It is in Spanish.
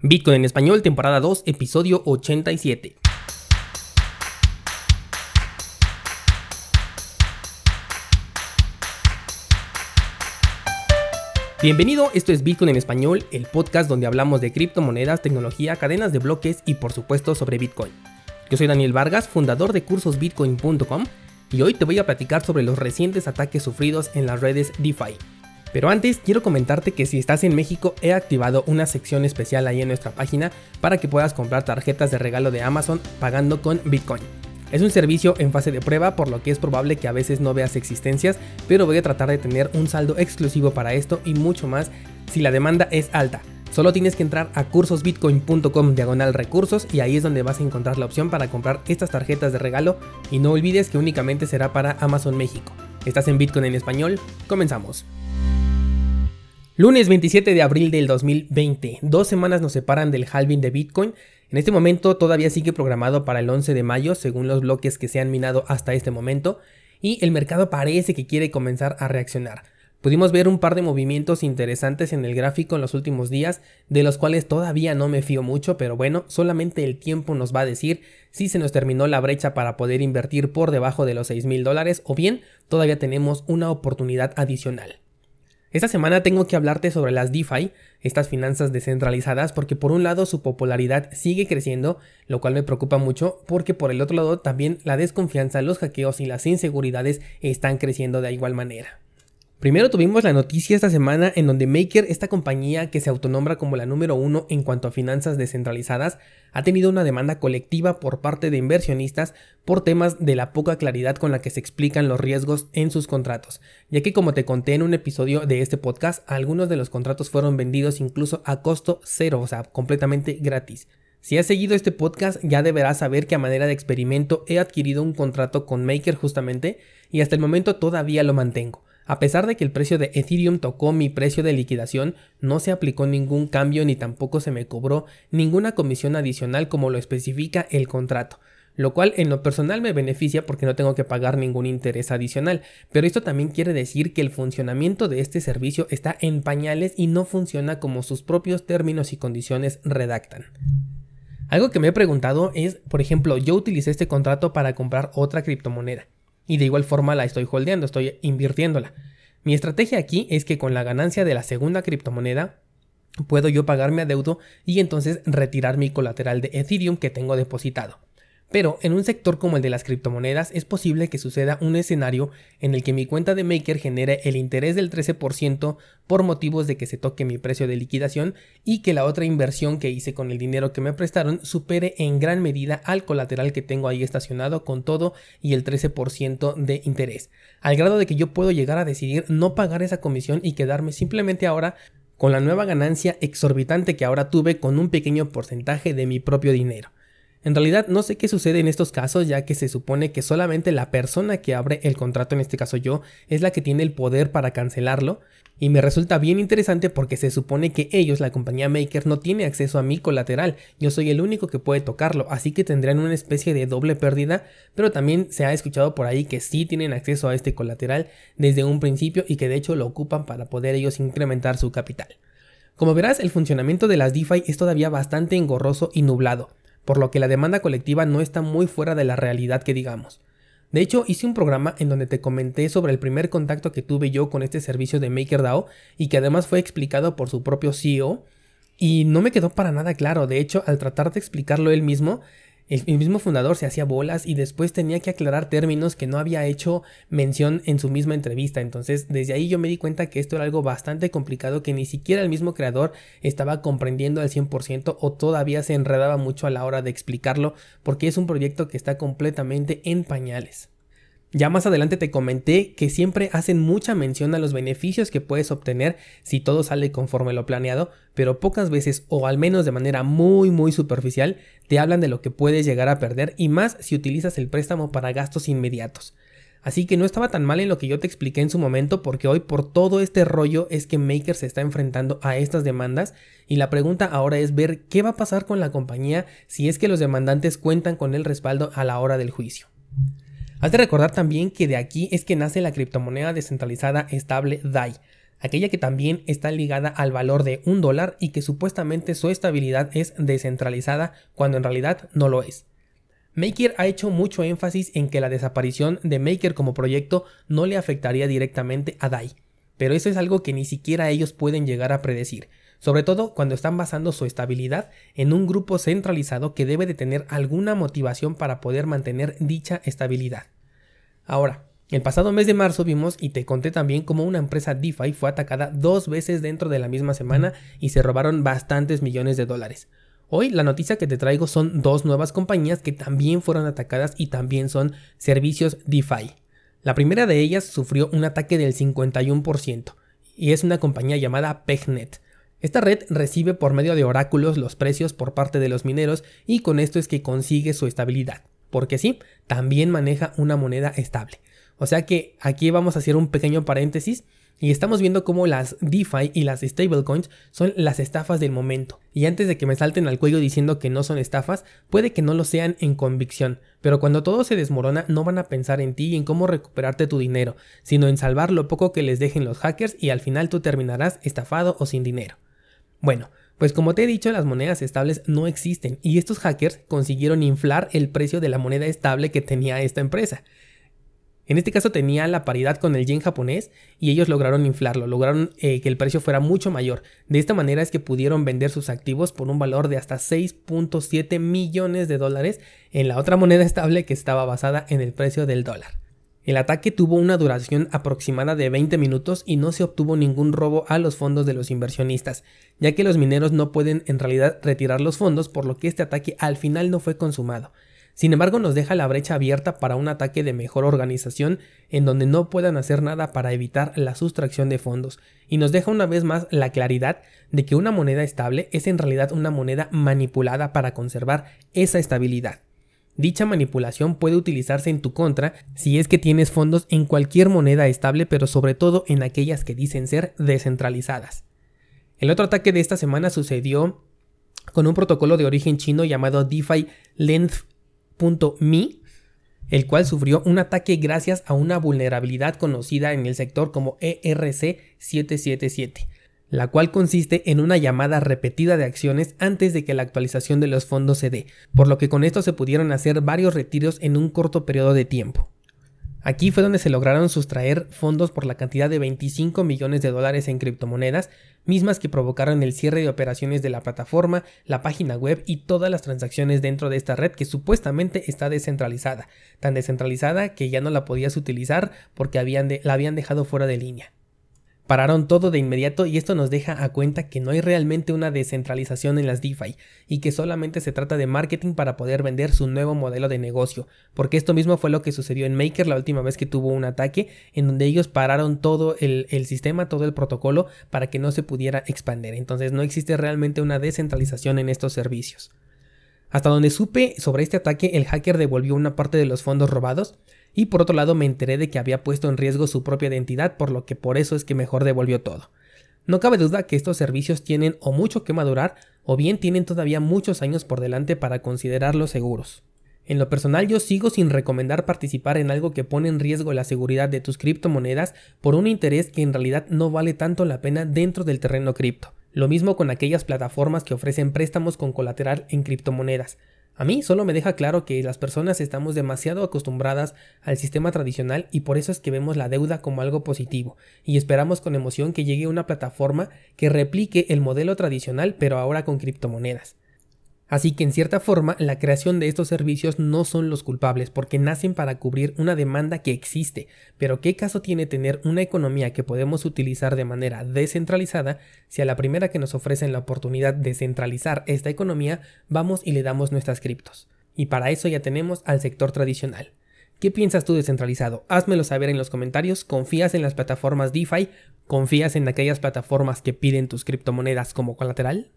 Bitcoin en español, temporada 2, episodio 87. Bienvenido, esto es Bitcoin en español, el podcast donde hablamos de criptomonedas, tecnología, cadenas de bloques y por supuesto sobre Bitcoin. Yo soy Daniel Vargas, fundador de cursosbitcoin.com y hoy te voy a platicar sobre los recientes ataques sufridos en las redes DeFi. Pero antes quiero comentarte que si estás en México he activado una sección especial ahí en nuestra página para que puedas comprar tarjetas de regalo de Amazon pagando con Bitcoin. Es un servicio en fase de prueba por lo que es probable que a veces no veas existencias, pero voy a tratar de tener un saldo exclusivo para esto y mucho más si la demanda es alta. Solo tienes que entrar a cursosbitcoin.com diagonal recursos y ahí es donde vas a encontrar la opción para comprar estas tarjetas de regalo y no olvides que únicamente será para Amazon México. ¿Estás en Bitcoin en español? Comenzamos. Lunes 27 de abril del 2020. Dos semanas nos separan del halving de Bitcoin. En este momento todavía sigue programado para el 11 de mayo según los bloques que se han minado hasta este momento y el mercado parece que quiere comenzar a reaccionar. Pudimos ver un par de movimientos interesantes en el gráfico en los últimos días, de los cuales todavía no me fío mucho, pero bueno, solamente el tiempo nos va a decir si se nos terminó la brecha para poder invertir por debajo de los 6 mil dólares o bien todavía tenemos una oportunidad adicional. Esta semana tengo que hablarte sobre las DeFi, estas finanzas descentralizadas, porque por un lado su popularidad sigue creciendo, lo cual me preocupa mucho, porque por el otro lado también la desconfianza, los hackeos y las inseguridades están creciendo de igual manera. Primero tuvimos la noticia esta semana en donde Maker, esta compañía que se autonombra como la número uno en cuanto a finanzas descentralizadas, ha tenido una demanda colectiva por parte de inversionistas por temas de la poca claridad con la que se explican los riesgos en sus contratos, ya que como te conté en un episodio de este podcast, algunos de los contratos fueron vendidos incluso a costo cero, o sea, completamente gratis. Si has seguido este podcast ya deberás saber que a manera de experimento he adquirido un contrato con Maker justamente y hasta el momento todavía lo mantengo. A pesar de que el precio de Ethereum tocó mi precio de liquidación, no se aplicó ningún cambio ni tampoco se me cobró ninguna comisión adicional como lo especifica el contrato lo cual en lo personal me beneficia porque no tengo que pagar ningún interés adicional, pero esto también quiere decir que el funcionamiento de este servicio está en pañales y no funciona como sus propios términos y condiciones redactan. Algo que me he preguntado es, por ejemplo, yo utilicé este contrato para comprar otra criptomoneda y de igual forma la estoy holdeando, estoy invirtiéndola. Mi estrategia aquí es que con la ganancia de la segunda criptomoneda puedo yo pagarme adeudo y entonces retirar mi colateral de Ethereum que tengo depositado. Pero en un sector como el de las criptomonedas es posible que suceda un escenario en el que mi cuenta de Maker genere el interés del 13% por motivos de que se toque mi precio de liquidación y que la otra inversión que hice con el dinero que me prestaron supere en gran medida al colateral que tengo ahí estacionado con todo y el 13% de interés. Al grado de que yo puedo llegar a decidir no pagar esa comisión y quedarme simplemente ahora con la nueva ganancia exorbitante que ahora tuve con un pequeño porcentaje de mi propio dinero. En realidad no sé qué sucede en estos casos ya que se supone que solamente la persona que abre el contrato, en este caso yo, es la que tiene el poder para cancelarlo. Y me resulta bien interesante porque se supone que ellos, la compañía Maker, no tiene acceso a mi colateral, yo soy el único que puede tocarlo, así que tendrán una especie de doble pérdida, pero también se ha escuchado por ahí que sí tienen acceso a este colateral desde un principio y que de hecho lo ocupan para poder ellos incrementar su capital. Como verás, el funcionamiento de las DeFi es todavía bastante engorroso y nublado por lo que la demanda colectiva no está muy fuera de la realidad que digamos. De hecho, hice un programa en donde te comenté sobre el primer contacto que tuve yo con este servicio de MakerDAO y que además fue explicado por su propio CEO y no me quedó para nada claro. De hecho, al tratar de explicarlo él mismo, el, mismo fundador se hacía bolas y después tenía que aclarar términos que no había hecho mención en su misma entrevista. Entonces, desde ahí yo me di cuenta que esto era algo bastante complicado que ni siquiera el mismo creador estaba comprendiendo al 100% o todavía se enredaba mucho a la hora de explicarlo porque es un proyecto que está completamente en pañales. Ya más adelante te comenté que siempre hacen mucha mención a los beneficios que puedes obtener si todo sale conforme lo planeado, pero pocas veces o al menos de manera muy muy superficial te hablan de lo que puedes llegar a perder y más si utilizas el préstamo para gastos inmediatos. Así que no estaba tan mal en lo que yo te expliqué en su momento porque hoy por todo este rollo es que Maker se está enfrentando a estas demandas y la pregunta ahora es ver qué va a pasar con la compañía si es que los demandantes cuentan con el respaldo a la hora del juicio. Has de recordar también que de aquí es que nace la criptomoneda descentralizada estable DAI. aquella que también está ligada al valor de un dólar y que supuestamente su estabilidad es descentralizada cuando en realidad no lo es. Maker ha hecho mucho énfasis en que la desaparición de Maker como proyecto no le afectaría directamente a DAI, pero eso es algo que ni siquiera ellos pueden llegar a predecir, sobre todo cuando están basando su estabilidad en un grupo centralizado que debe de tener alguna motivación para poder mantener dicha estabilidad. Ahora, el pasado mes de marzo vimos y te conté también cómo una empresa DeFi fue atacada dos veces dentro de la misma semana y se robaron bastantes millones de dólares. Hoy la noticia que te traigo son dos nuevas compañías que también fueron atacadas y también son servicios DeFi. La primera de ellas sufrió un ataque del 51% y es una compañía llamada PegNet. Esta red recibe por medio de oráculos los precios por parte de los mineros y con esto es que consigue su estabilidad. Porque sí, también maneja una moneda estable. O sea que aquí vamos a hacer un pequeño paréntesis y estamos viendo cómo las DeFi y las stablecoins son las estafas del momento. Y antes de que me salten al cuello diciendo que no son estafas, puede que no lo sean en convicción, pero cuando todo se desmorona no van a pensar en ti y en cómo recuperarte tu dinero, sino en salvar lo poco que les dejen los hackers y al final tú terminarás estafado o sin dinero. Bueno, pues como te he dicho, las monedas estables no existen y estos hackers consiguieron inflar el precio de la moneda estable que tenía esta empresa. En este caso tenía la paridad con el yen japonés y ellos lograron inflarlo, lograron eh, que el precio fuera mucho mayor. De esta manera es que pudieron vender sus activos por un valor de hasta 6.7 millones de dólares en la otra moneda estable que estaba basada en el precio del dólar. El ataque tuvo una duración aproximada de 20 minutos y no se obtuvo ningún robo a los fondos de los inversionistas, ya que los mineros no pueden en realidad retirar los fondos por lo que este ataque al final no fue consumado. Sin embargo, nos deja la brecha abierta para un ataque de mejor organización en donde no puedan hacer nada para evitar la sustracción de fondos, y nos deja una vez más la claridad de que una moneda estable es en realidad una moneda manipulada para conservar esa estabilidad. Dicha manipulación puede utilizarse en tu contra si es que tienes fondos en cualquier moneda estable, pero sobre todo en aquellas que dicen ser descentralizadas. El otro ataque de esta semana sucedió con un protocolo de origen chino llamado DeFi Length .me, el cual sufrió un ataque gracias a una vulnerabilidad conocida en el sector como ERC777, la cual consiste en una llamada repetida de acciones antes de que la actualización de los fondos se dé, por lo que con esto se pudieron hacer varios retiros en un corto periodo de tiempo. Aquí fue donde se lograron sustraer fondos por la cantidad de 25 millones de dólares en criptomonedas, mismas que provocaron el cierre de operaciones de la plataforma, la página web y todas las transacciones dentro de esta red que supuestamente está descentralizada, tan descentralizada que ya no la podías utilizar porque la habían dejado fuera de línea. Pararon todo de inmediato y esto nos deja a cuenta que no hay realmente una descentralización en las DeFi y que solamente se trata de marketing para poder vender su nuevo modelo de negocio, porque esto mismo fue lo que sucedió en Maker la última vez que tuvo un ataque en donde ellos pararon todo el, el sistema, todo el protocolo para que no se pudiera expandir. Entonces no existe realmente una descentralización en estos servicios. Hasta donde supe sobre este ataque, el hacker devolvió una parte de los fondos robados, y por otro lado me enteré de que había puesto en riesgo su propia identidad, por lo que por eso es que mejor devolvió todo. No cabe duda que estos servicios tienen o mucho que madurar o bien tienen todavía muchos años por delante para considerarlos seguros. En lo personal yo sigo sin recomendar participar en algo que pone en riesgo la seguridad de tus criptomonedas por un interés que en realidad no vale tanto la pena dentro del terreno cripto. Lo mismo con aquellas plataformas que ofrecen préstamos con colateral en criptomonedas. A mí solo me deja claro que las personas estamos demasiado acostumbradas al sistema tradicional y por eso es que vemos la deuda como algo positivo y esperamos con emoción que llegue una plataforma que replique el modelo tradicional pero ahora con criptomonedas. Así que en cierta forma la creación de estos servicios no son los culpables porque nacen para cubrir una demanda que existe, pero ¿qué caso tiene tener una economía que podemos utilizar de manera descentralizada si a la primera que nos ofrecen la oportunidad de centralizar esta economía vamos y le damos nuestras criptos? Y para eso ya tenemos al sector tradicional. ¿Qué piensas tú descentralizado? Házmelo saber en los comentarios. ¿Confías en las plataformas DeFi? ¿Confías en aquellas plataformas que piden tus criptomonedas como colateral?